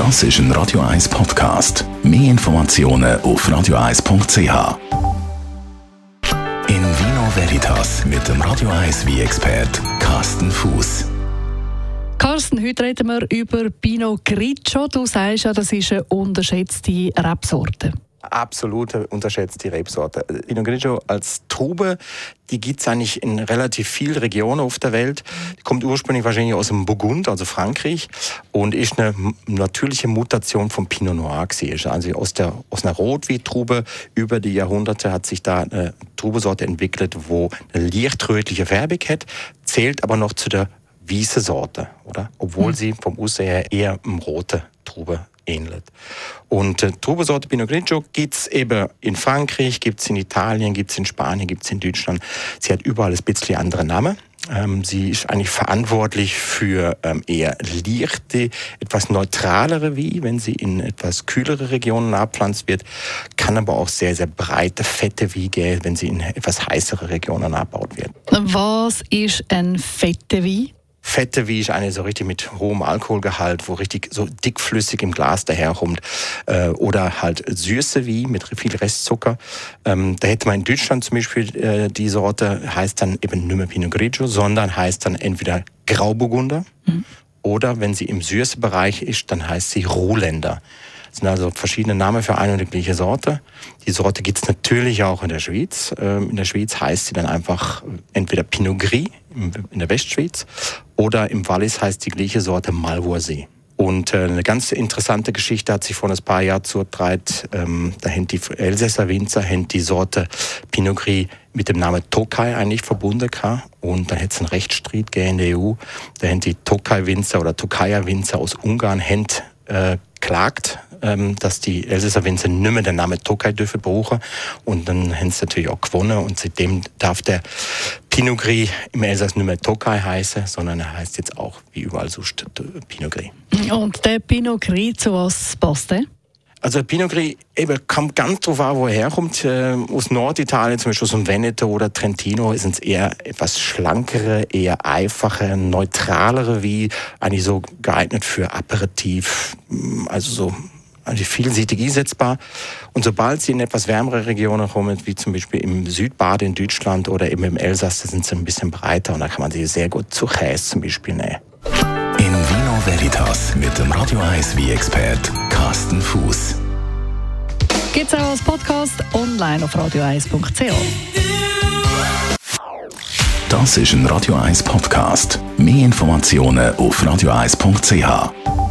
Das ist ein Radio 1 Podcast. Mehr Informationen auf radio1.ch. In Vino Veritas mit dem Radio 1 wie expert Carsten Fuß. Carsten, heute reden wir über Pinot Grigio. Du sagst ja, das ist eine unterschätzte Rebsorte absolut unterschätzte Rebsorte. Pinot Grigio als Trube, die gibt es eigentlich in relativ vielen Regionen auf der Welt. Die kommt ursprünglich wahrscheinlich aus dem Burgund, also Frankreich, und ist eine natürliche Mutation vom Pinot Noir gewesen. Also aus, der, aus einer Rotweintrube über die Jahrhunderte hat sich da eine Trubesorte entwickelt, wo eine leicht rötliche Färbung hat, zählt aber noch zu der weiße Sorte, oder? Obwohl hm. sie vom Aussehen her eher eine rote Trube ähnelt. Und äh, Trubesorte Pinot Grigio gibt es eben in Frankreich, gibt es in Italien, gibt es in Spanien, gibt es in Deutschland. Sie hat überall ein bisschen andere Namen. Ähm, sie ist eigentlich verantwortlich für ähm, eher leichte, etwas neutralere wie, wenn sie in etwas kühlere Regionen abpflanzt wird, kann aber auch sehr, sehr breite, fette wie, wenn sie in etwas heißere Regionen abbaut wird. Was ist ein fette wie? Fette wie ich eine so richtig mit hohem Alkoholgehalt, wo richtig so dickflüssig im Glas daherkommt. Äh, oder halt Süße wie mit viel Restzucker. Ähm, da hätte man in Deutschland zum Beispiel äh, die Sorte, heißt dann eben nicht mehr Pinot Grigio, sondern heißt dann entweder Grauburgunder mhm. oder wenn sie im Süße-Bereich ist, dann heißt sie Rohländer. Das sind also verschiedene Namen für eine und die gleiche Sorte. Die Sorte gibt es natürlich auch in der Schweiz. Ähm, in der Schweiz heißt sie dann einfach entweder Pinot Gris in der Westschweiz oder im Wallis heißt die gleiche Sorte Malvoisie. Und äh, eine ganz interessante Geschichte hat sich vor ein paar Jahren zugetragen. Ähm, da haben die Elsässer Winzer haben die Sorte Pinot Gris mit dem Namen Tokai eigentlich verbunden gehabt. Und dann hätte es einen Rechtsstreit in der EU. Da haben die Tokai-Winzer oder Tokaja-Winzer aus Ungarn haben, äh, klagt ähm, dass die Elsässer Winzer nicht mehr den Namen Tokai dürfen brauchen. Und dann haben sie natürlich auch gewonnen. Und seitdem darf der Pinot Gris im Elsass nicht mehr Tokai heißen, sondern er heißt jetzt auch wie überall sonst Pinot Gris. Und der Pinot Gris, zu was passt der? Also Pinot Gris eben, kommt ganz drauf an, wo er herkommt. Äh, aus Norditalien, zum Beispiel aus dem Veneto oder Trentino, sind es eher etwas schlankere, eher einfache, neutralere, wie eigentlich so geeignet für Aperitif, also so also vielseitig einsetzbar. Und sobald sie in etwas wärmere Regionen kommen, wie zum Beispiel im Südbade in Deutschland oder eben im Elsass, da sind sie ein bisschen breiter und da kann man sie sehr gut zu Käse zum Beispiel nehmen. In Vino Veritas mit dem Radio 1 wie expert Carsten Fuß. Gibt es auch als Podcast online auf radio1.ch. Das ist ein Radio 1 Podcast. Mehr Informationen auf radio1.ch.